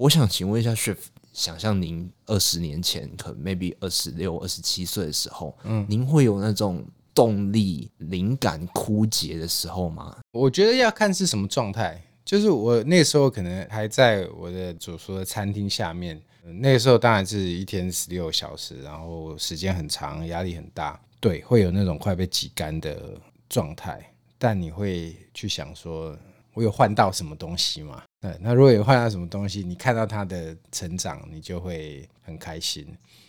我想请问一下，Chef，想象您二十年前，可能 maybe 二十六、二十七岁的时候，嗯，您会有那种动力、灵感枯竭的时候吗？我觉得要看是什么状态。就是我那时候可能还在我的所说的餐厅下面，那个时候当然是一天十六小时，然后时间很长，压力很大，对，会有那种快被挤干的状态。但你会去想说，我有换到什么东西吗？对，那如果有换到什么东西，你看到他的成长，你就会很开心。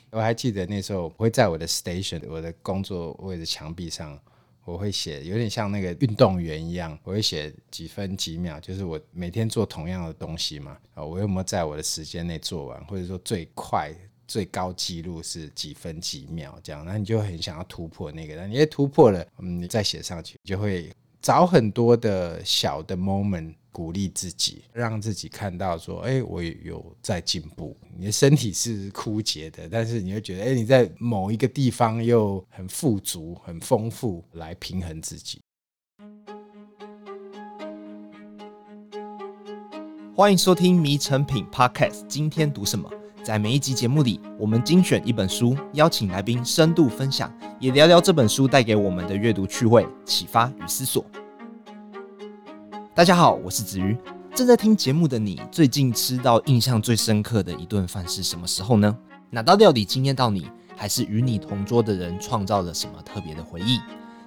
我还记得那时候，我会在我的 station，我的工作位的墙壁上，我会写，有点像那个运动员一样，我会写几分几秒，就是我每天做同样的东西嘛，啊，我有没有在我的时间内做完，或者说最快最高纪录是几分几秒这样，那你就很想要突破那个，那你也突破了，嗯，你再写上去，就会找很多的小的 moment。鼓励自己，让自己看到说：“哎，我有在进步。”你的身体是枯竭的，但是你会觉得：“哎，你在某一个地方又很富足、很丰富，来平衡自己。”欢迎收听《迷成品 Podcast》，今天读什么？在每一集节目里，我们精选一本书，邀请来宾深度分享，也聊聊这本书带给我们的阅读趣味、启发与思索。大家好，我是子瑜。正在听节目的你，最近吃到印象最深刻的一顿饭是什么时候呢？哪道料理惊艳到你，还是与你同桌的人创造了什么特别的回忆？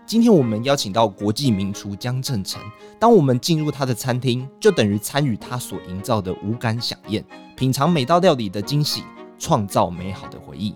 今天我们邀请到国际名厨江振成。当我们进入他的餐厅，就等于参与他所营造的五感饗宴，品尝每道料理的惊喜，创造美好的回忆。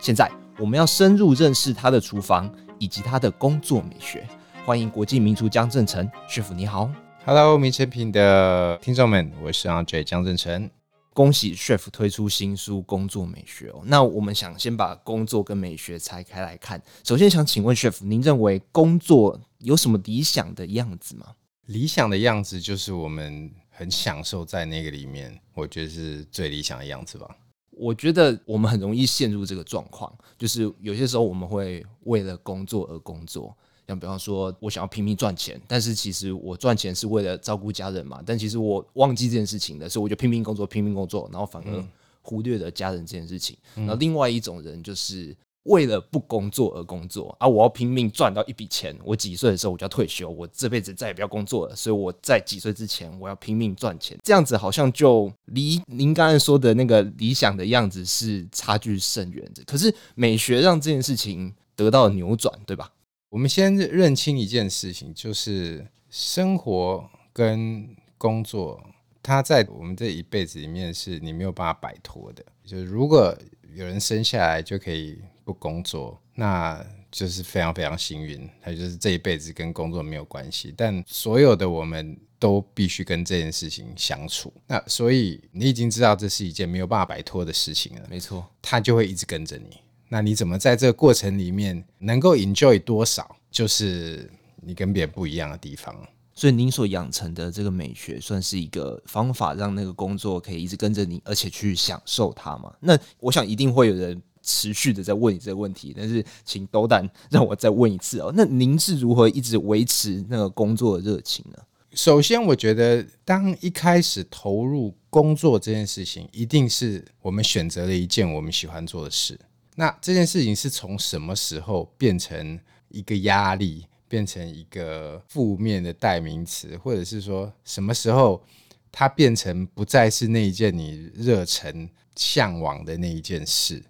现在我们要深入认识他的厨房以及他的工作美学。欢迎国际名厨江振诚，Chef 你好。Hello，迷诚品的听众们，我是 Andre 江振诚。恭喜 Chef 推出新书《工作美学》哦。那我们想先把工作跟美学拆开来看。首先想请问 Chef，您认为工作有什么理想的样子吗？理想的样子就是我们很享受在那个里面，我觉得是最理想的样子吧。我觉得我们很容易陷入这个状况，就是有些时候我们会为了工作而工作。像比方说，我想要拼命赚钱，但是其实我赚钱是为了照顾家人嘛。但其实我忘记这件事情的，所以我就拼命工作，拼命工作，然后反而忽略了家人这件事情。嗯、然后另外一种人就是为了不工作而工作啊，我要拼命赚到一笔钱。我几岁的时候我就要退休，我这辈子再也不要工作了。所以我在几岁之前我要拼命赚钱，这样子好像就离您刚才说的那个理想的样子是差距甚远的。可是美学让这件事情得到了扭转，对吧？我们先认清一件事情，就是生活跟工作，它在我们这一辈子里面是你没有办法摆脱的。就是如果有人生下来就可以不工作，那就是非常非常幸运，他就是这一辈子跟工作没有关系。但所有的我们都必须跟这件事情相处，那所以你已经知道这是一件没有办法摆脱的事情了。没错，他就会一直跟着你。那你怎么在这个过程里面能够 enjoy 多少，就是你跟别人不一样的地方。所以您所养成的这个美学，算是一个方法，让那个工作可以一直跟着你，而且去享受它嘛？那我想一定会有人持续的在问你这个问题，但是请斗胆让我再问一次哦。那您是如何一直维持那个工作的热情呢？首先，我觉得当一开始投入工作这件事情，一定是我们选择了一件我们喜欢做的事。那这件事情是从什么时候变成一个压力，变成一个负面的代名词，或者是说什么时候它变成不再是那一件你热忱向往的那一件事，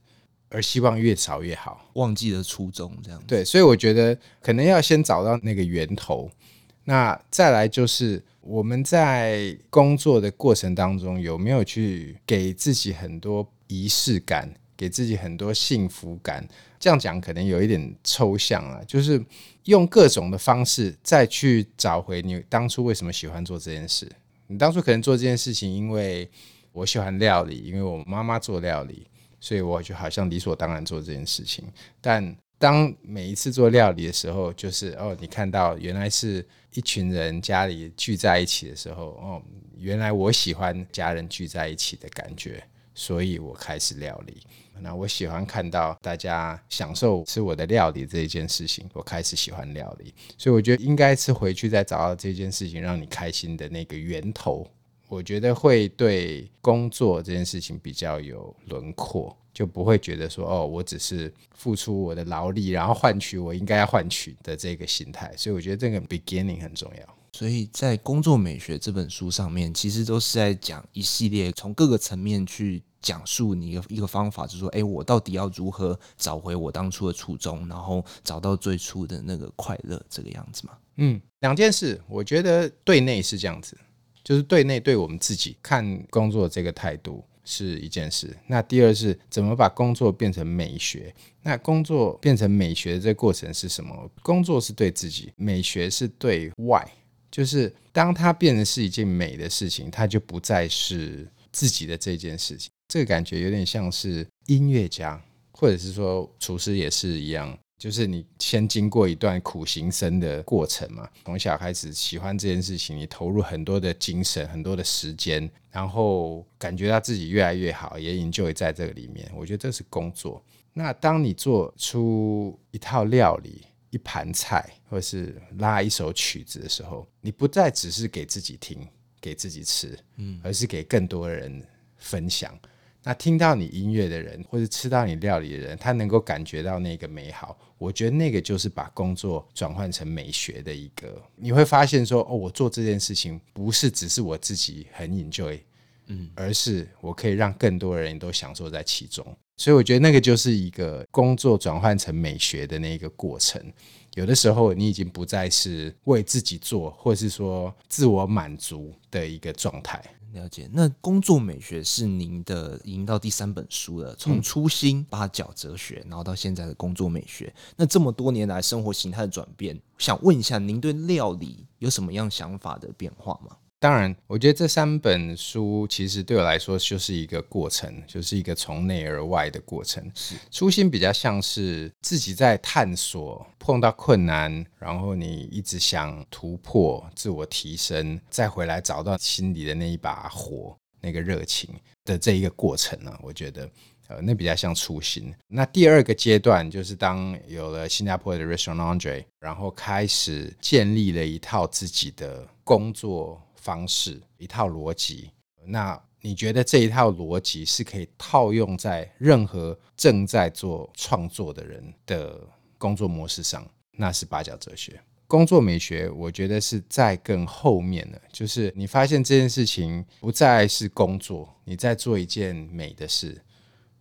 而希望越少越好，忘记了初衷这样。对，所以我觉得可能要先找到那个源头。那再来就是我们在工作的过程当中有没有去给自己很多仪式感。给自己很多幸福感，这样讲可能有一点抽象啊，就是用各种的方式再去找回你当初为什么喜欢做这件事。你当初可能做这件事情，因为我喜欢料理，因为我妈妈做料理，所以我就好像理所当然做这件事情。但当每一次做料理的时候，就是哦，你看到原来是一群人家里聚在一起的时候，哦，原来我喜欢家人聚在一起的感觉，所以我开始料理。那我喜欢看到大家享受吃我的料理这一件事情，我开始喜欢料理，所以我觉得应该是回去再找到这件事情让你开心的那个源头。我觉得会对工作这件事情比较有轮廓，就不会觉得说哦，我只是付出我的劳力，然后换取我应该要换取的这个心态。所以我觉得这个 beginning 很重要。所以在《工作美学》这本书上面，其实都是在讲一系列从各个层面去讲述你一个一个方法，就是说，哎，我到底要如何找回我当初的初衷，然后找到最初的那个快乐，这个样子嘛？嗯，两件事，我觉得对内是这样子。就是对内对我们自己看工作这个态度是一件事。那第二是怎么把工作变成美学？那工作变成美学的这个过程是什么？工作是对自己，美学是对外。就是当它变成是一件美的事情，它就不再是自己的这件事情。这个感觉有点像是音乐家，或者是说厨师也是一样。就是你先经过一段苦行僧的过程嘛，从小开始喜欢这件事情，你投入很多的精神、很多的时间，然后感觉到自己越来越好，也 enjoy 在这个里面。我觉得这是工作。那当你做出一套料理、一盘菜，或者是拉一首曲子的时候，你不再只是给自己听、给自己吃，嗯，而是给更多人分享。那听到你音乐的人，或者吃到你料理的人，他能够感觉到那个美好。我觉得那个就是把工作转换成美学的一个。你会发现说，哦，我做这件事情不是只是我自己很 enjoy，嗯，而是我可以让更多人都享受在其中。所以我觉得那个就是一个工作转换成美学的那个过程。有的时候你已经不再是为自己做，或是说自我满足的一个状态。了解，那工作美学是您的已经到第三本书了，从初心八角哲学，然后到现在的工作美学。那这么多年来生活形态的转变，想问一下，您对料理有什么样想法的变化吗？当然，我觉得这三本书其实对我来说就是一个过程，就是一个从内而外的过程。是初心比较像是自己在探索，碰到困难，然后你一直想突破、自我提升，再回来找到心里的那一把火、那个热情的这一个过程呢、啊。我觉得，呃，那比较像初心。那第二个阶段就是当有了新加坡的 Restaurant Andre，然后开始建立了一套自己的工作。方式一套逻辑，那你觉得这一套逻辑是可以套用在任何正在做创作的人的工作模式上？那是八角哲学。工作美学，我觉得是在更后面的，就是你发现这件事情不再是工作，你在做一件美的事，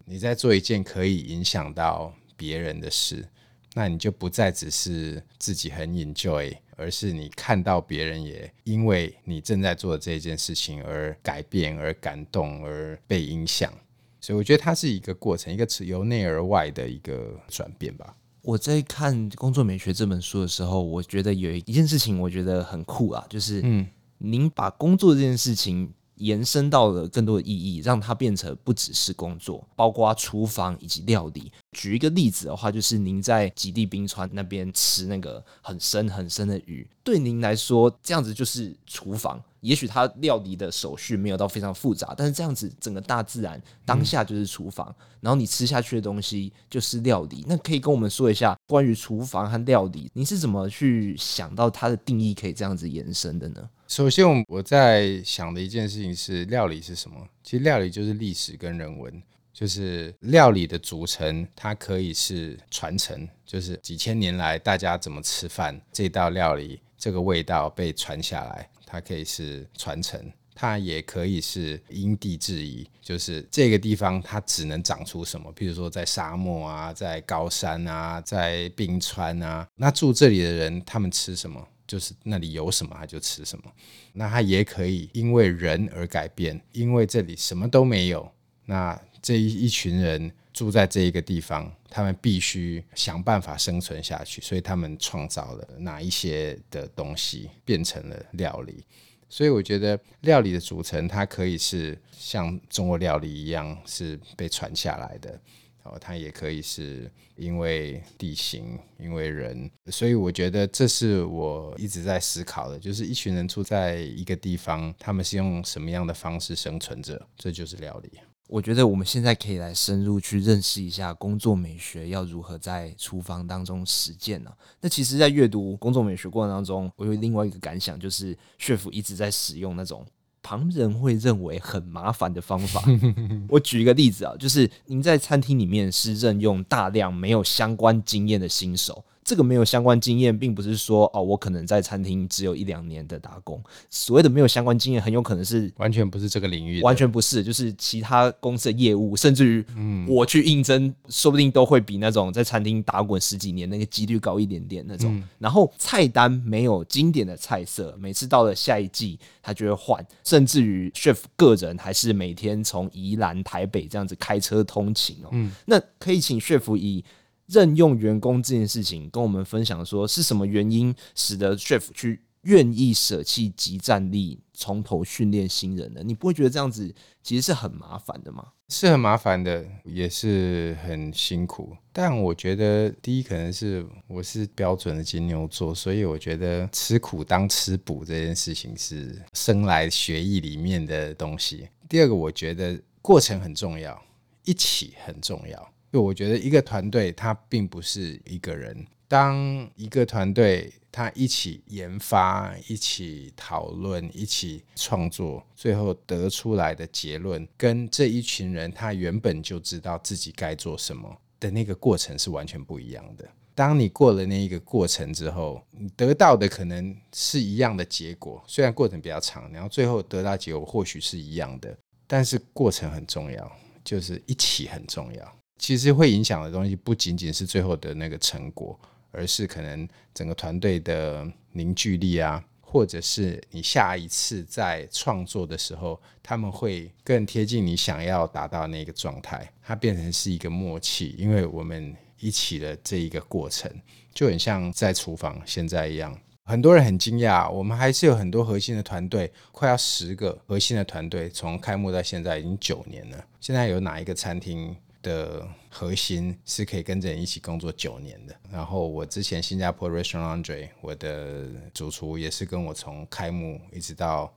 你在做一件可以影响到别人的事，那你就不再只是自己很 enjoy。而是你看到别人也因为你正在做的这件事情而改变、而感动、而被影响，所以我觉得它是一个过程，一个由内而外的一个转变吧。我在看《工作美学》这本书的时候，我觉得有一件事情我觉得很酷啊，就是嗯，您把工作这件事情。延伸到了更多的意义，让它变成不只是工作，包括厨房以及料理。举一个例子的话，就是您在极地冰川那边吃那个很深很深的鱼，对您来说，这样子就是厨房。也许它料理的手续没有到非常复杂，但是这样子整个大自然当下就是厨房，嗯，然后你吃下去的东西就是料理。那可以跟我们说一下关于厨房和料理，你是怎么去想到它的定义可以这样子延伸的呢？首先，我在想的一件事情是料理是什么？其实料理就是历史跟人文，就是料理的组成，它可以是传承，就是几千年来大家怎么吃饭，这道料理这个味道被传下来，它可以是传承，它也可以是因地制宜，就是这个地方它只能长出什么，譬如说在沙漠啊，在高山啊，在冰川啊，那住这里的人他们吃什么？就是那里有什么他就吃什么，那他也可以因为人而改变，因为这里什么都没有，那这一一群人住在这一个地方，他们必须想办法生存下去，所以他们创造了哪一些的东西变成了料理，所以我觉得料理的组成，它可以是像中国料理一样是被传下来的。哦，它也可以是因为地形，因为人，所以我觉得这是我一直在思考的，就是一群人住在一个地方，他们是用什么样的方式生存着，这就是料理。我觉得我们现在可以来深入去认识一下工作美学要如何在厨房当中实践呢？那其实，在阅读工作美学过程当中，我有另外一个感想，就是 Chef 一直在使用那种。旁人会认为很麻烦的方法。我举一个例子啊，就是您在餐厅里面是任用大量没有相关经验的新手。这个没有相关经验，并不是说哦，我可能在餐厅只有一两年的打工。所谓的没有相关经验，很有可能是完全不是这个领域，完全不是，就是其他公司的业务，甚至于我去应征，嗯、说不定都会比那种在餐厅打滚十几年那个几率高一点点那种。嗯、然后菜单没有经典的菜色，每次到了下一季，他就会换，甚至于 chef 个人还是每天从宜兰、台北这样子开车通勤哦。嗯，那可以请 chef 以。任用员工这件事情，跟我们分享说是什么原因使得 chef 去愿意舍弃即战力，从头训练新人呢？你不会觉得这样子其实是很麻烦的吗？是很麻烦的，也是很辛苦。但我觉得第一可能是我是标准的金牛座，所以我觉得吃苦当吃补这件事情是生来学艺里面的东西。第二个，我觉得过程很重要，一起很重要。我觉得一个团队，它并不是一个人。当一个团队，他一起研发、一起讨论、一起创作，最后得出来的结论，跟这一群人他原本就知道自己该做什么的那个过程是完全不一样的。当你过了那一个过程之后，你得到的可能是一样的结果，虽然过程比较长，然后最后得到结果或许是一样的，但是过程很重要，就是一起很重要。其实会影响的东西不仅仅是最后的那个成果，而是可能整个团队的凝聚力啊，或者是你下一次在创作的时候，他们会更贴近你想要达到那个状态，它变成是一个默契，因为我们一起的这一个过程，就很像在厨房现在一样。很多人很惊讶，我们还是有很多核心的团队，快要十个核心的团队，从开幕到现在已经九年了。现在有哪一个餐厅的核心是可以跟着人一起工作九年的。然后我之前新加坡 Restaurant Andre，我的主厨也是跟我从开幕一直到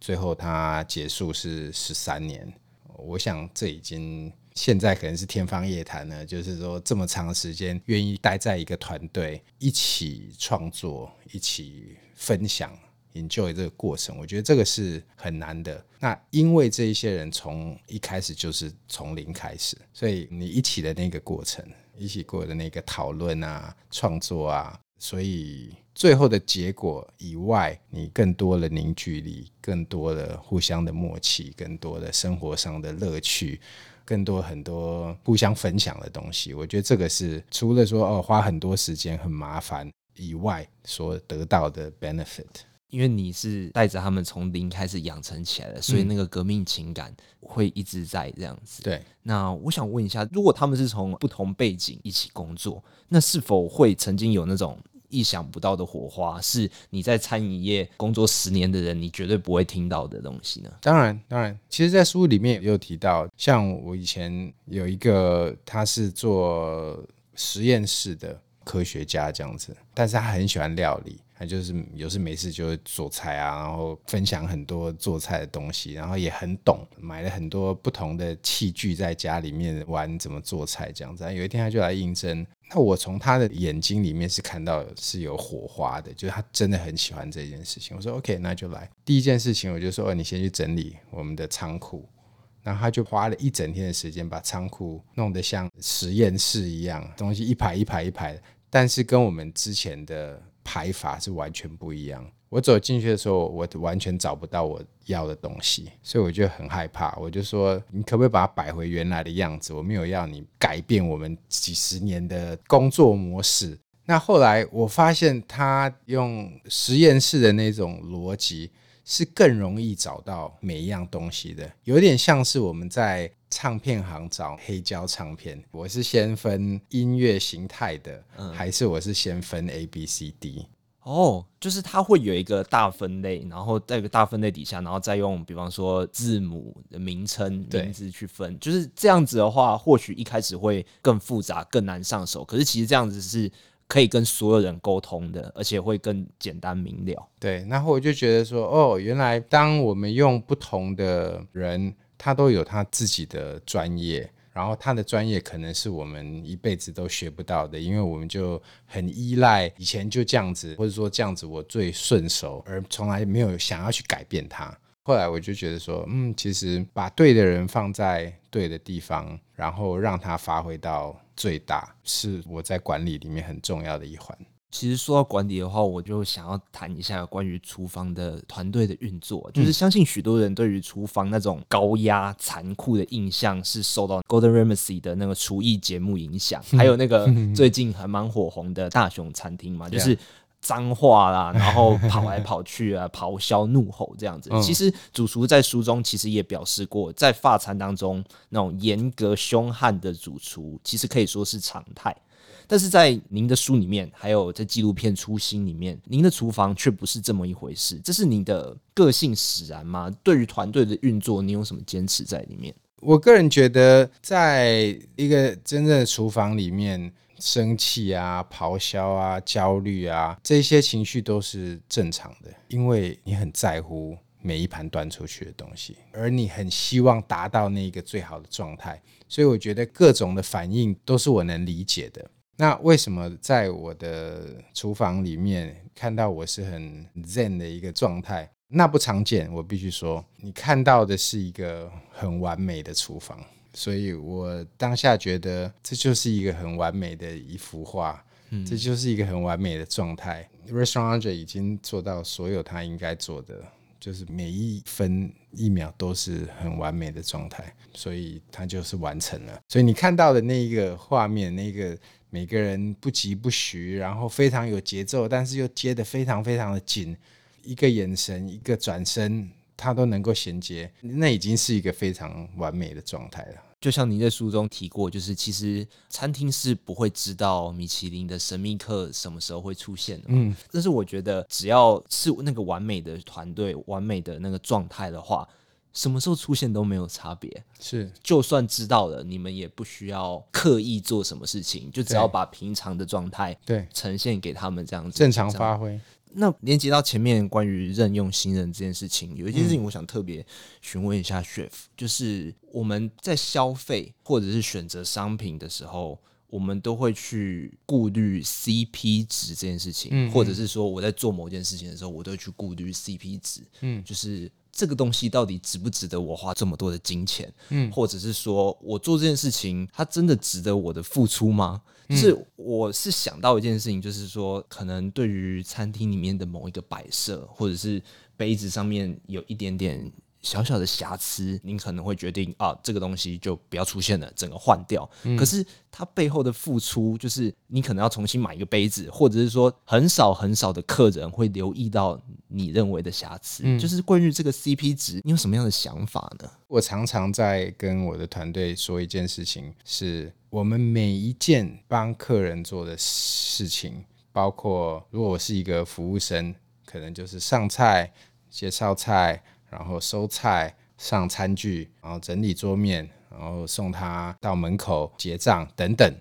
最后他结束是十三年。我想这已经现在可能是天方夜谭了。就是说这么长时间愿意待在一个团队一起创作、一起分享。Enjoy 这个过程，我觉得这个是很难的。那因为这一些人从一开始就是从零开始，所以你一起的那个过程，一起过的那个讨论啊、创作啊，所以最后的结果以外，你更多的凝聚力，更多的互相的默契，更多的生活上的乐趣，更多很多互相分享的东西。我觉得这个是除了说哦花很多时间很麻烦以外，所得到的 benefit。因为你是带着他们从零开始养成起来的，所以那个革命情感会一直在这样子。对，那我想问一下，如果他们是从不同背景一起工作，那是否会曾经有那种意想不到的火花？是你在餐饮业工作十年的人，你绝对不会听到的东西呢？当然，当然，其实，在书里面也有提到，像我以前有一个，他是做实验室的科学家这样子，但是他很喜欢料理。他就是有事没事就会做菜啊，然后分享很多做菜的东西，然后也很懂，买了很多不同的器具在家里面玩怎么做菜这样子。有一天他就来应征，那我从他的眼睛里面是看到是有火花的，就是他真的很喜欢这件事情。我说 OK，那就来。第一件事情我就说，哦，你先去整理我们的仓库，然后他就花了一整天的时间把仓库弄得像实验室一样，东西一排一排一排，但是跟我们之前的。排法是完全不一样。我走进去的时候，我完全找不到我要的东西，所以我就很害怕。我就说：“你可不可以把它摆回原来的样子？我没有要你改变我们几十年的工作模式。”那后来我发现，他用实验室的那种逻辑是更容易找到每一样东西的，有点像是我们在。唱片行找黑胶唱片，我是先分音乐形态的，嗯，还是我是先分 A B C D？哦，就是它会有一个大分类，然后在一个大分类底下，然后再用比方说字母的名称名字去分，就是这样子的话，或许一开始会更复杂、更难上手。可是其实这样子是可以跟所有人沟通的，而且会更简单明了。对，然后我就觉得说，哦，原来当我们用不同的人。他都有他自己的专业，然后他的专业可能是我们一辈子都学不到的，因为我们就很依赖以前就这样子，或者说这样子我最顺手，而从来没有想要去改变它。后来我就觉得说，嗯，其实把对的人放在对的地方，然后让他发挥到最大，是我在管理里面很重要的一环。其实说到管理的话，我就想要谈一下关于厨房的团队的运作。就是相信许多人对于厨房那种高压、残酷的印象是受到 Golden Ramsay 的那个厨艺节目影响，还有那个最近还蛮火红的大熊餐厅嘛，就是脏话啦，然后跑来跑去啊，咆哮怒吼这样子。其实主厨在书中其实也表示过，在法餐当中那种严格凶悍的主厨，其实可以说是常态。但是在您的书里面，还有在纪录片《初心》里面，您的厨房却不是这么一回事。这是您的个性使然吗？对于团队的运作，你有什么坚持在里面？我个人觉得，在一个真正的厨房里面，生气啊、咆哮啊、焦虑啊，这些情绪都是正常的，因为你很在乎每一盘端出去的东西，而你很希望达到那个最好的状态，所以我觉得各种的反应都是我能理解的。那为什么在我的厨房里面看到我是很 zen 的一个状态？那不常见，我必须说，你看到的是一个很完美的厨房，所以我当下觉得这就是一个很完美的一幅画，嗯，这就是一个很完美的状态。Restaurant Andre 已经做到所有他应该做的，就是每一分一秒都是很完美的状态，所以他就是完成了。所以你看到的那一个画面，那个。每个人不疾不徐，然后非常有节奏，但是又接得非常非常的紧，一个眼神，一个转身，他都能够衔接，那已经是一个非常完美的状态了。就像您在书中提过，就是其实餐厅是不会知道米其林的神秘客什么时候会出现的。嗯，但是我觉得只要是那个完美的团队、完美的那个状态的话。什么时候出现都没有差别，是。就算知道了，你们也不需要刻意做什么事情，就只要把平常的状态对。呈现给他们这样子正常发挥。那连接到前面关于任用新人这件事情，有一件事情我想特别询问一下 Chef，就是我们在消费或者是选择商品的时候，我们都会去顾虑 CP 值这件事情，或者是说我在做某件事情的时候，我都会去顾虑 CP 值，嗯，就是。这个东西到底值不值得我花这么多的金钱？嗯，或者是说我做这件事情，它真的值得我的付出吗？嗯，就是我是想到一件事情，就是说，可能对于餐厅里面的某一个摆设，或者是杯子上面有一点点。小小的瑕疵，您可能会决定啊，这个东西就不要出现了，整个换掉。嗯。可是它背后的付出，就是你可能要重新买一个杯子，或者是说很少很少的客人会留意到你认为的瑕疵。嗯。就是关于这个 CP 值，你有什么样的想法呢？我常常在跟我的团队说一件事情，是我们每一件帮客人做的事情，包括如果我是一个服务生，可能就是上菜、介绍菜。然后收菜、上餐具，然后整理桌面，然后送他到门口结账等等，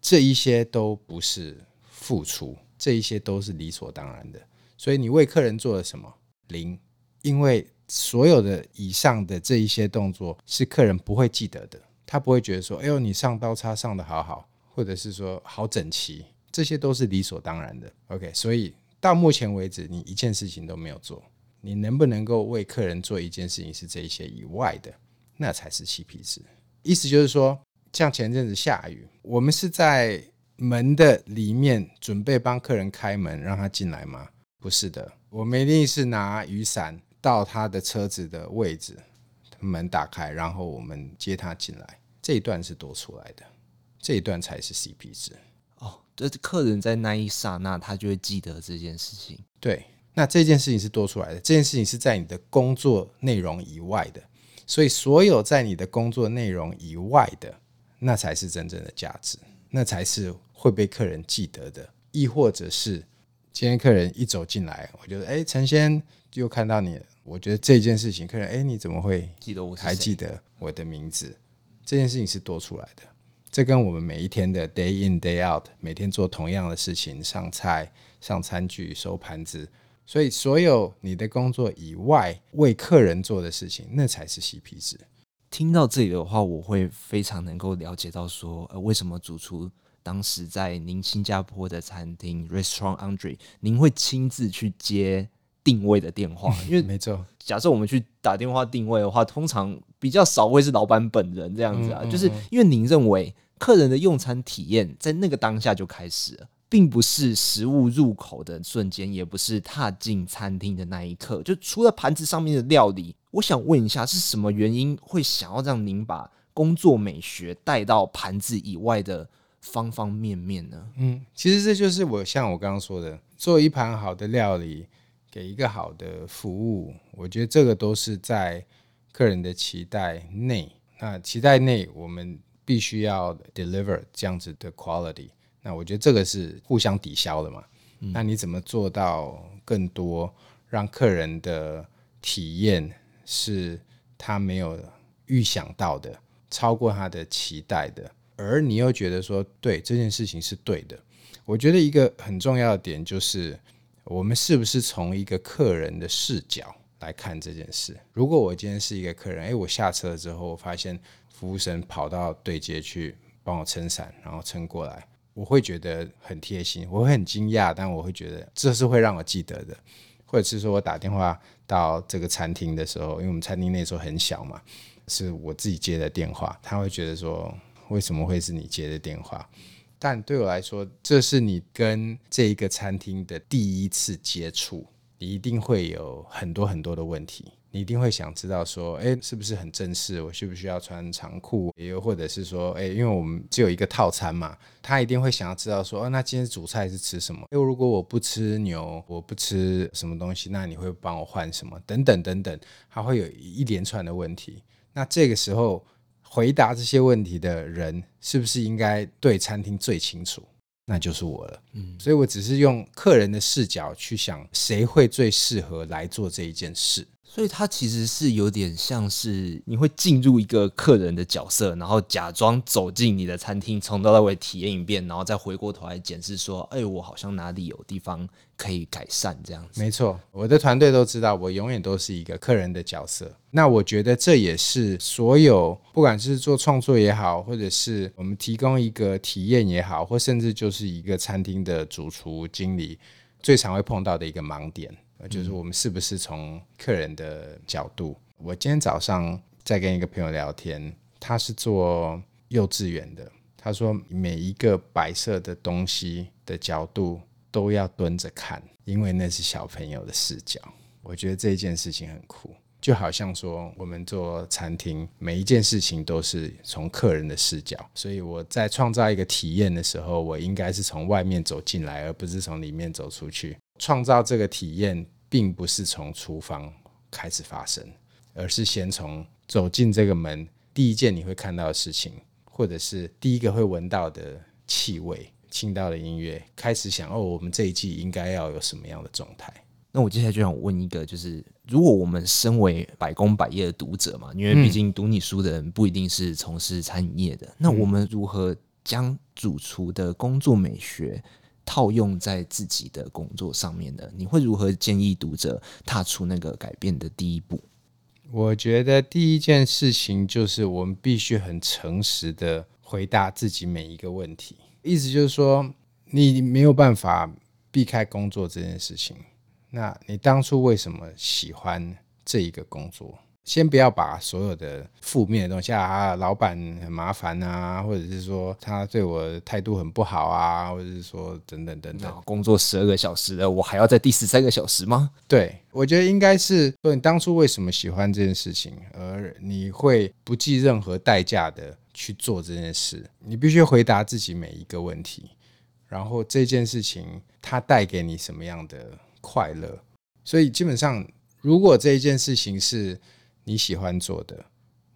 这一些都不是付出，这一些都是理所当然的。所以你为客人做了什么？零，因为所有的以上的这一些动作是客人不会记得的，他不会觉得说：“哎呦，你上刀叉上的好好，或者是说好整齐。”这些都是理所当然的。OK，所以到目前为止，你一件事情都没有做。你能不能够为客人做一件事情是这一些以外的，那才是 CP 值。意思就是说，像前阵子下雨，我们是在门的里面准备帮客人开门让他进来吗？不是的，我们一定是拿雨伞到他的车子的位置，门打开，然后我们接他进来。这一段是多出来的，这一段才是 CP 值。哦，这客人在那一刹那他就会记得这件事情。对。那这件事情是多出来的，这件事情是在你的工作内容以外的，所以所有在你的工作内容以外的，那才是真正的价值，那才是会被客人记得的。亦或者是今天客人一走进来，我觉得哎，陈先又看到你了，我觉得这件事情，客人哎，你怎么会记得我？还记得我的名字？这件事情是多出来的，这跟我们每一天的 day in day out，每天做同样的事情，上菜、上餐具、收盘子。所以，所有你的工作以外为客人做的事情，那才是 CP 值。听到这里的话，我会非常能够了解到说，呃，为什么主厨当时在您新加坡的餐厅 Restaurant Andre，您会亲自去接定位的电话，因为没错。假设我们去打电话定位的话，通常比较少会是老板本人这样子啊，嗯嗯嗯，就是因为您认为客人的用餐体验在那个当下就开始了，并不是食物入口的瞬间，也不是踏进餐厅的那一刻，就除了盘子上面的料理，我想问一下，是什么原因会想要让您把工作美学带到盘子以外的方方面面呢？嗯，其实这就是我像我刚刚说的，做一盘好的料理，给一个好的服务，我觉得这个都是在客人的期待内。那期待内，我们必须要 deliver 这样子的 quality。那我觉得这个是互相抵消的嘛。嗯。那你怎么做到更多，让客人的体验是他没有预想到的，超过他的期待的，而你又觉得说，对，这件事情是对的。我觉得一个很重要的点就是。我们是不是从一个客人的视角来看这件事？如果我今天是一个客人，诶，我下车之后，我发现服务生跑到对接去帮我撑伞，然后撑过来，我会觉得很贴心，我会很惊讶，但我会觉得这是会让我记得的。或者是说我打电话到这个餐厅的时候，因为我们餐厅那时候很小嘛，是我自己接的电话，他会觉得说，为什么会是你接的电话？但对我来说，这是你跟这一个餐厅的第一次接触，你一定会有很多很多的问题，你一定会想知道说，哎，是不是很正式？我需不需要穿长裤？也有或者是说，哎，因为我们只有一个套餐嘛，他一定会想要知道说，哦，那今天主菜是吃什么？因为如果我不吃牛，我不吃什么东西，那你会帮我换什么？等等等等，他会有一连串的问题。那这个时候。回答这些问题的人，是不是应该对餐厅最清楚？那就是我了。嗯，所以我只是用客人的视角去想，谁会最适合来做这一件事。所以它其实是有点像是你会进入一个客人的角色，然后假装走进你的餐厅，从头到尾体验一遍，然后再回过头来检视说：“哎，我好像哪里有地方可以改善。”这样子。没错，我的团队都知道，我永远都是一个客人的角色。那我觉得这也是所有不管是做创作也好，或者是我们提供一个体验也好，或甚至就是一个餐厅的主厨经理最常会碰到的一个盲点。就是我们是不是从客人的角度？我今天早上在跟一个朋友聊天，他是做幼稚园的。他说每一个白色的东西的角度都要蹲着看，因为那是小朋友的视角。我觉得这一件事情很酷，就好像说我们做餐厅，每一件事情都是从客人的视角。所以我在创造一个体验的时候，我应该是从外面走进来，而不是从里面走出去。创造这个体验。并不是从厨房开始发生，而是先从走进这个门，第一件你会看到的事情，或者是第一个会闻到的气味、听到的音乐，开始想哦，我们这一季应该要有什么样的状态？那我接下来就想问一个，就是如果我们身为百工百业的读者嘛，因为毕竟读你书的人不一定是从事餐饮业的，那我们如何将主厨的工作美学套用在自己的工作上面的，你会如何建议读者踏出那个改变的第一步？我觉得第一件事情就是我们必须很诚实的回答自己每一个问题。意思就是说，你没有办法避开工作这件事情。那你当初为什么喜欢这一个工作？先不要把所有的负面的东西啊，老板很麻烦啊，或者是说他对我态度很不好啊，或者是说等等等等，工作十二个小时了，我还要在第十三个小时吗？对，我觉得应该是说你当初为什么喜欢这件事情，而你会不计任何代价的去做这件事，你必须回答自己每一个问题，然后这件事情它带给你什么样的快乐？所以基本上，如果这一件事情是你喜欢做的，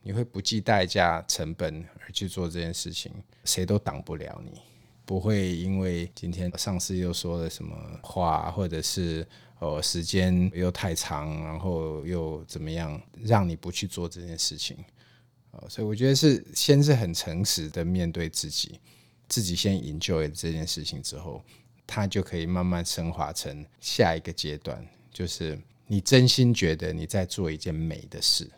你会不计代价、成本而去做这件事情，谁都挡不了你。不会因为今天上司又说了什么话，或者是哦时间又太长，然后又怎么样，让你不去做这件事情。哦，所以我觉得是先是很诚实的面对自己，自己先 enjoy 这件事情之后，它就可以慢慢升华成下一个阶段，就是。你真心觉得你在做一件美的事，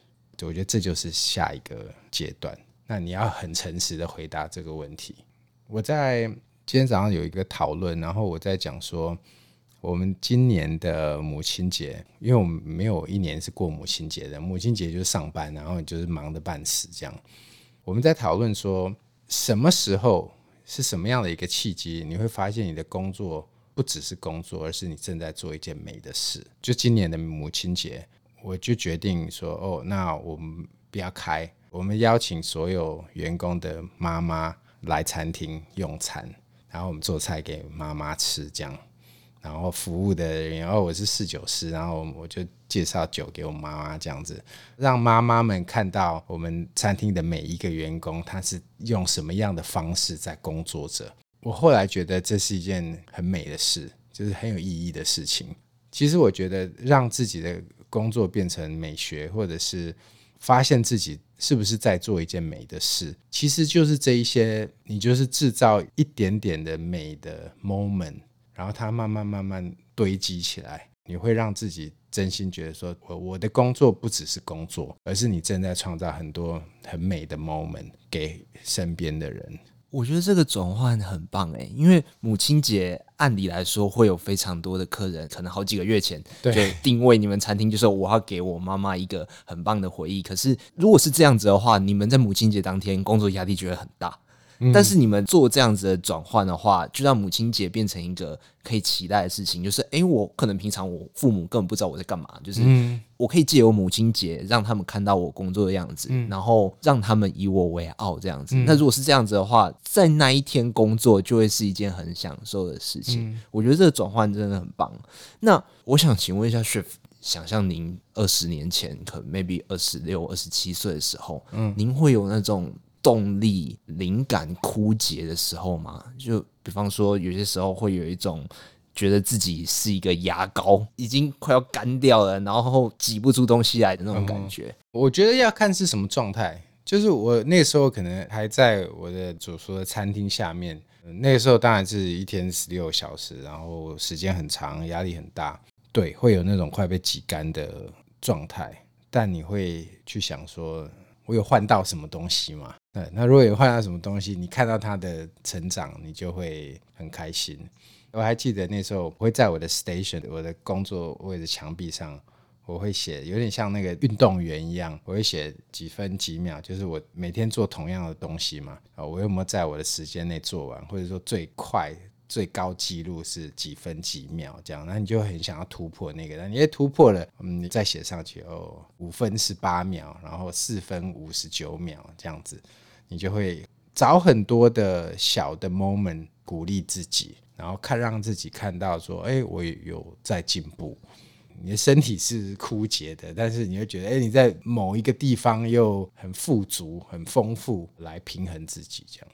我觉得这就是下一个阶段。那你要很诚实的回答这个问题。我在今天早上有一个讨论，然后我在讲说，我们今年的母亲节，因为我们没有一年是过母亲节的，母亲节就是上班，然后就是忙得半死这样。我们在讨论说，什么时候是什么样的一个契机，你会发现你的工作不只是工作，而是你正在做一件美的事。就今年的母亲节，我就决定说，哦，那我们不要开，我们邀请所有员工的妈妈来餐厅用餐，然后我们做菜给妈妈吃，这样。然后服务的人员，然后我是侍酒师，然后我就介绍酒给我妈妈，这样子让妈妈们看到我们餐厅的每一个员工，他是用什么样的方式在工作着。我后来觉得这是一件很美的事，就是很有意义的事情。其实我觉得让自己的工作变成美学，或者是发现自己是不是在做一件美的事，其实就是这一些，你就是制造一点点的美的 moment。然后它慢慢慢慢堆积起来，你会让自己真心觉得说，我我的工作不只是工作，而是你正在创造很多很美的 moment 给身边的人。我觉得这个转换很棒哎，因为母亲节按理来说会有非常多的客人，可能好几个月前就定位你们餐厅，就是我要给我妈妈一个很棒的回忆。可是如果是这样子的话，你们在母亲节当天工作压力就会很大。但是你们做这样子的转换的话，就让母亲节变成一个可以期待的事情。就是，诶，我可能平常我父母根本不知道我在干嘛，就是我可以借由母亲节让他们看到我工作的样子，然后让他们以我为傲这样子。那如果是这样子的话，在那一天工作就会是一件很享受的事情。我觉得这个转换真的很棒。那我想请问一下 Shift 想象您二十年前，可能 maybe 二十六、二十七岁的时候，嗯，您会有那种。动力、灵感枯竭的时候嘛，就比方说，有些时候会有一种觉得自己是一个牙膏，已经快要干掉了，然后挤不出东西来的那种感觉。嗯，我觉得要看是什么状态。就是我那时候可能还在我的所说的餐厅下面，那个时候当然是一天十六小时，然后时间很长，压力很大，对，会有那种快被挤干的状态。但你会去想说，我有换到什么东西吗？对，那如果有换到什么东西，你看到他的成长，你就会很开心。我还记得那时候，我会在我的 station，我的工作位的墙壁上，我会写，有点像那个运动员一样，我会写几分几秒，就是我每天做同样的东西嘛，啊，我有没有在我的时间内做完，或者说最快。最高纪录是几分几秒这样，那你就很想要突破那个，那你也突破了，嗯，你再写上去哦，五分十八秒，然后四分五十九秒这样子，你就会找很多的小的 moment 鼓励自己，然后看让自己看到说，哎，我有在进步。你的身体是枯竭的，但是你会觉得，哎，你在某一个地方又很富足、很丰富，来平衡自己这样。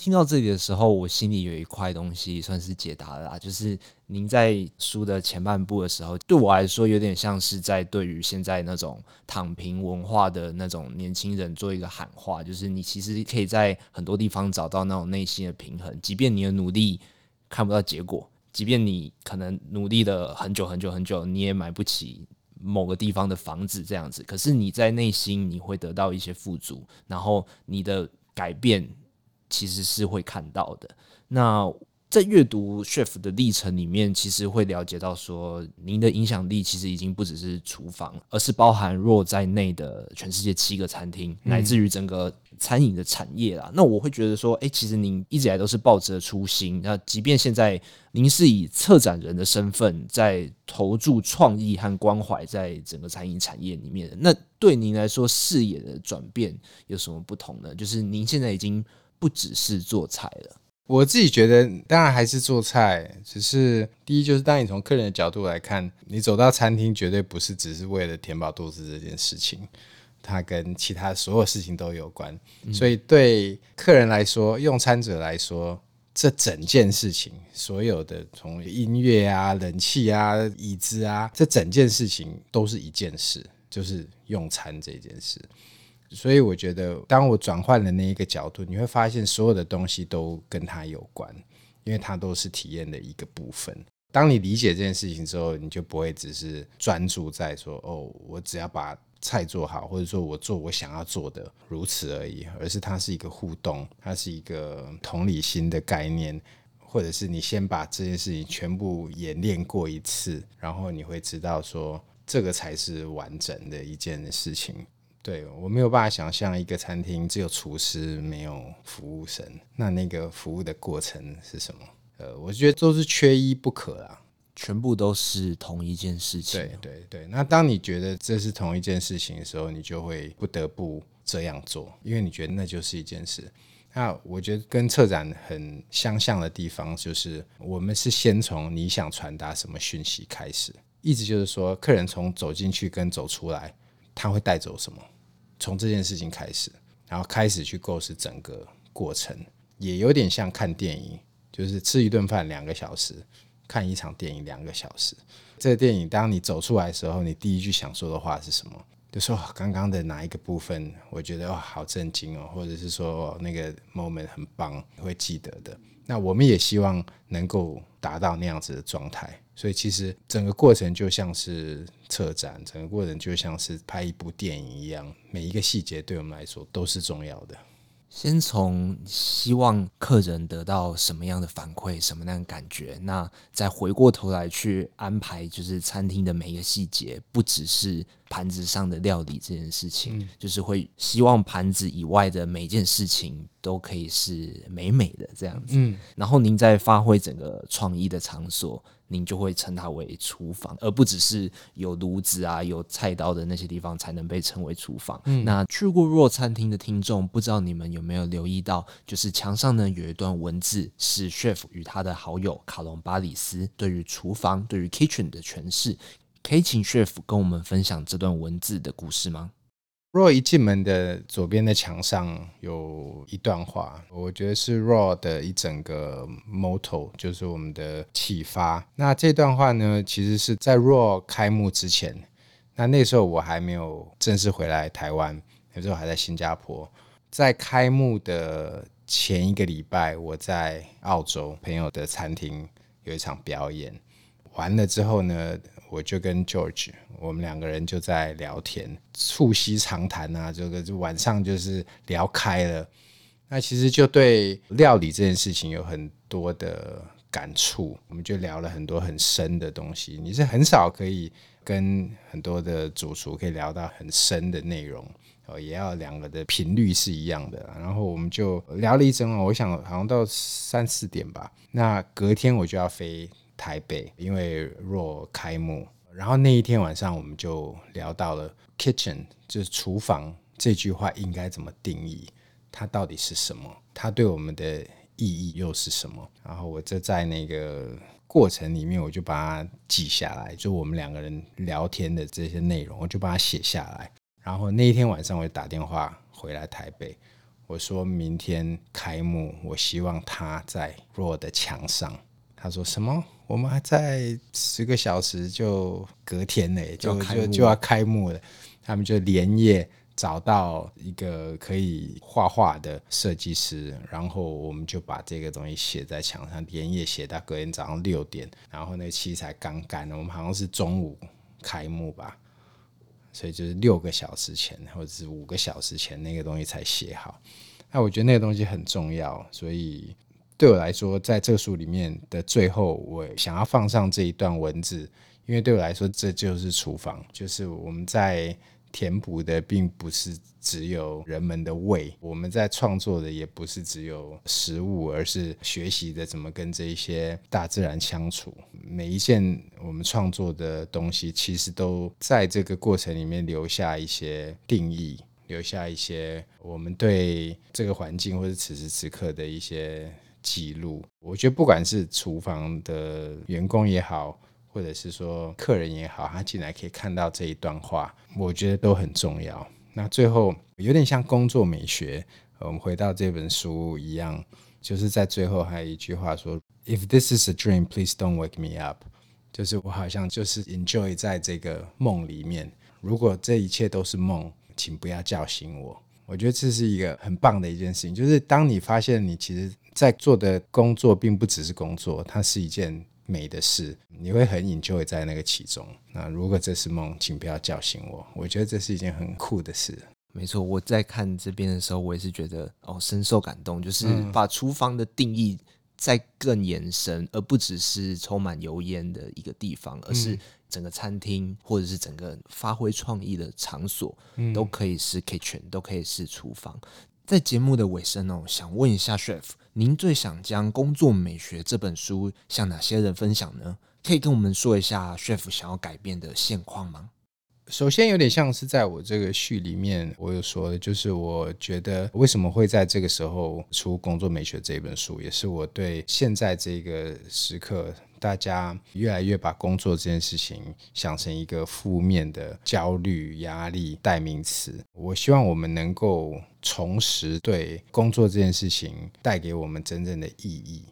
听到这里的时候，我心里有一块东西算是解答了啦，就是您在书的前半部的时候，对我来说有点像是在对于现在那种躺平文化的那种年轻人做一个喊话，就是你其实可以在很多地方找到那种内心的平衡，即便你的努力看不到结果，即便你可能努力了很久很久很久，你也买不起某个地方的房子这样子，可是你在内心你会得到一些富足，然后你的改变。其实是会看到的。那在阅读 Chef 的历程里面，其实会了解到说，您的影响力其实已经不只是厨房，而是包含 RAW 在内的全世界七个餐厅，乃至于整个餐饮的产业啦。那我会觉得说，哎，其实您一直以来都是抱着初心。那即便现在您是以策展人的身份，在投注创意和关怀在整个餐饮产业里面，那对您来说视野的转变有什么不同呢？就是您现在已经。不只是做菜了，我自己觉得当然还是做菜，只是第一就是当你从客人的角度来看，你走到餐厅绝对不是只是为了填饱肚子这件事情，它跟其他所有事情都有关。所以对客人来说，用餐者来说，这整件事情，所有的从音乐啊、冷气啊、椅子啊，这整件事情都是一件事，就是用餐这件事。所以我觉得，当我转换了那一个角度，你会发现所有的东西都跟它有关，因为它都是体验的一个部分。当你理解这件事情之后，你就不会只是专注在说“哦，我只要把菜做好”或者说我做我想要做的如此而已，而是它是一个互动，它是一个同理心的概念，或者是你先把这件事情全部演练过一次，然后你会知道说这个才是完整的一件事情。对，我没有办法想象一个餐厅只有厨师没有服务生，那那个服务的过程是什么？呃，我觉得都是缺一不可啊，全部都是同一件事情。对对对，那当你觉得这是同一件事情的时候，你就会不得不这样做，因为你觉得那就是一件事。那我觉得跟策展很相像的地方，就是我们是先从你想传达什么讯息开始，意思就是说，客人从走进去跟走出来，他会带走什么？从这件事情开始，然后开始去构思整个过程，也有点像看电影，就是吃一顿饭两个小时，看一场电影两个小时。这个电影当你走出来的时候，你第一句想说的话是什么？就说刚刚的哪一个部分，我觉得哇好震惊哦，或者是说那个 moment 很棒，会记得的。那我们也希望能够达到那样子的状态，所以其实整个过程就像是策展，整个过程就像是拍一部电影一样，每一个细节对我们来说都是重要的。先从希望客人得到什么样的反馈，什么样的感觉，那再回过头来去安排，就是餐厅的每一个细节，不只是盘子上的料理这件事情，嗯、就是会希望盘子以外的每一件事情都可以是美美的这样子。嗯，然后您在发挥整个创意的场所。您就会称它为厨房，而不只是有炉子啊、有菜刀的那些地方才能被称为厨房。嗯，那去过 RAW 餐厅的听众，不知道你们有没有留意到，就是墙上呢有一段文字，是 Chef 与他的好友卡隆巴里斯对于厨房、对于 Kitchen 的诠释。可以请 Chef 跟我们分享这段文字的故事吗？RAW 一进门的左边的墙上有一段话，我觉得是 RAW 的一整个 motto，就是我们的启发。那这段话呢，其实是在 RAW 开幕之前，那那时候我还没有正式回来台湾，那时候还在新加坡。在开幕的前一个礼拜，我在澳洲朋友的餐厅有一场表演，完了之后呢，我就跟 George，我们两个人就在聊天，促膝长谈啊，这个就晚上就是聊开了。那其实就对料理这件事情有很多的感触，我们就聊了很多很深的东西。你是很少可以跟很多的主厨可以聊到很深的内容，哦，也要两个的频率是一样的。然后我们就聊了一整晚，我想好像到三四点吧。那隔天我就要飞。台北，因为若开幕，然后那一天晚上我们就聊到了 kitchen，就是厨房这句话应该怎么定义？它到底是什么？它对我们的意义又是什么？然后我就在那个过程里面，我就把它记下来，就我们两个人聊天的这些内容，我就把它写下来。然后那一天晚上，我就打电话回来台北，我说明天开幕，我希望它在 r 的墙上。他说什么？我们还在十个小时就隔天呢，就就就要开幕了。他们就连夜找到一个可以画画的设计师，然后我们就把这个东西写在墙上，连夜写到隔天早上六点。然后那漆才刚干，我们好像是中午开幕吧，所以就是六个小时前或者是五个小时前那个东西才写好。那我觉得那个东西很重要，所以。对我来说，在这书里面的最后，我想要放上这一段文字，因为对我来说，这就是厨房，就是我们在填补的，并不是只有人们的胃，我们在创作的也不是只有食物，而是学习的怎么跟这一些大自然相处。每一件我们创作的东西，其实都在这个过程里面留下一些定义，留下一些我们对这个环境或者此时此刻的一些。记录，我觉得不管是厨房的员工也好，或者是说客人也好，他进来可以看到这一段话，我觉得都很重要。那最后有点像工作美学，我们回到这本书一样，就是在最后还有一句话说：“If this is a dream, please don't wake me up。”就是我好像就是 enjoy 在这个梦里面。如果这一切都是梦，请不要叫醒我。我觉得这是一个很棒的一件事情，就是当你发现你其实。在做的工作并不只是工作，它是一件美的事，你会很 enjoy 在那个其中。那如果这是梦，请不要叫醒我。我觉得这是一件很酷的事。没错，我在看这边的时候，我也是觉得哦，深受感动，就是把厨房的定义再更延伸，而不只是充满油烟的一个地方，而是整个餐厅或者是整个发挥创意的场所，嗯、都可以是 kitchen，都可以是厨房。在节目的尾声哦，想问一下 Chef，您最想将《工作美学》这本书向哪些人分享呢？可以跟我们说一下 Chef 想要改变的现况吗？首先，有点像是在我这个序里面，我有说的，就是我觉得为什么会在这个时候出《工作美学》这本书，也是我对现在这个时刻，大家越来越把工作这件事情想成一个负面的焦虑、压力代名词。我希望我们能够重拾对工作这件事情带给我们真正的意义，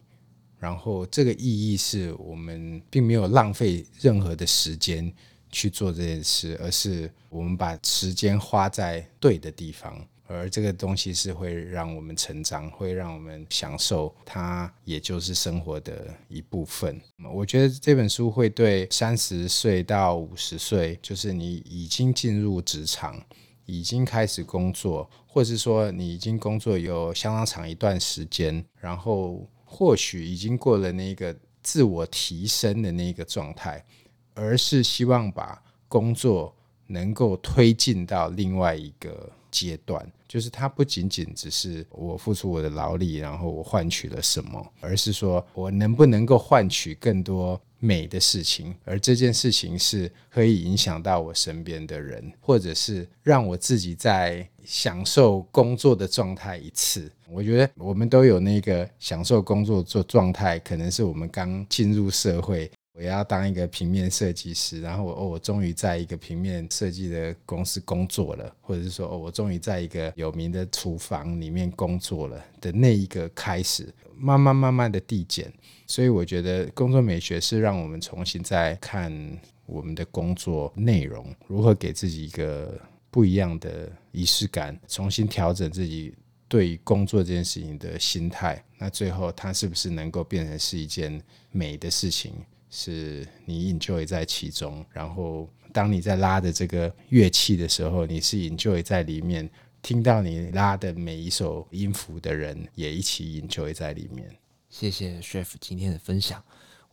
然后这个意义是我们并没有浪费任何的时间。去做这件事，而是我们把时间花在对的地方，而这个东西是会让我们成长，会让我们享受它，也就是生活的一部分。我觉得这本书会对三十岁到五十岁，就是你已经进入职场，已经开始工作，或是说你已经工作有相当长一段时间，然后或许已经过了那个自我提升的那个状态。而是希望把工作能够推进到另外一个阶段，就是它不仅仅只是我付出我的劳力，然后我换取了什么，而是说我能不能够换取更多美的事情，而这件事情是可以影响到我身边的人，或者是让我自己在享受工作的状态一次。我觉得我们都有那个享受工作做状态，可能是我们刚进入社会。我要当一个平面设计师，然后我哦，我终于在一个平面设计的公司工作了，或者是说哦，我终于在一个有名的厨房里面工作了的那一个开始，慢慢慢慢的递减。所以我觉得工作美学是让我们重新再看我们的工作内容，如何给自己一个不一样的仪式感，重新调整自己对于工作这件事情的心态。那最后它是不是能够变成是一件美的事情？是你 enjoy 在其中，然后当你在拉的这个乐器的时候，你是 enjoy 在里面，听到你拉的每一首音符的人也一起 enjoy 在里面。谢谢 Chef 今天的分享。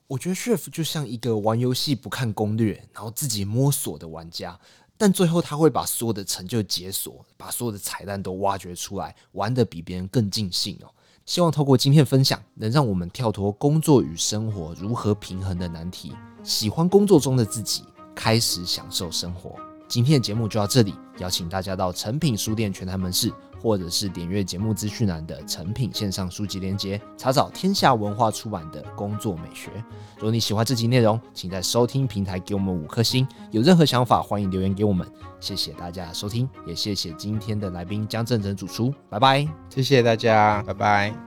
我觉得 Chef 就像一个玩游戏不看攻略，然后自己摸索的玩家，但最后他会把所有的成就解锁，把所有的彩蛋都挖掘出来，玩得比别人更尽兴哦。希望透过今天的分享，能让我们跳脱工作与生活如何平衡的难题，喜欢工作中的自己，开始享受生活。今天的节目就到这里，邀请大家到诚品书店全台门市。或者是点阅节目资讯栏的成品线上书籍链接，查找天下文化出版的《工作美学》。如果你喜欢这集内容，请在收听平台给我们五颗星。有任何想法，欢迎留言给我们。谢谢大家收听，也谢谢今天的来宾江振诚主厨。拜拜，谢谢大家，拜拜。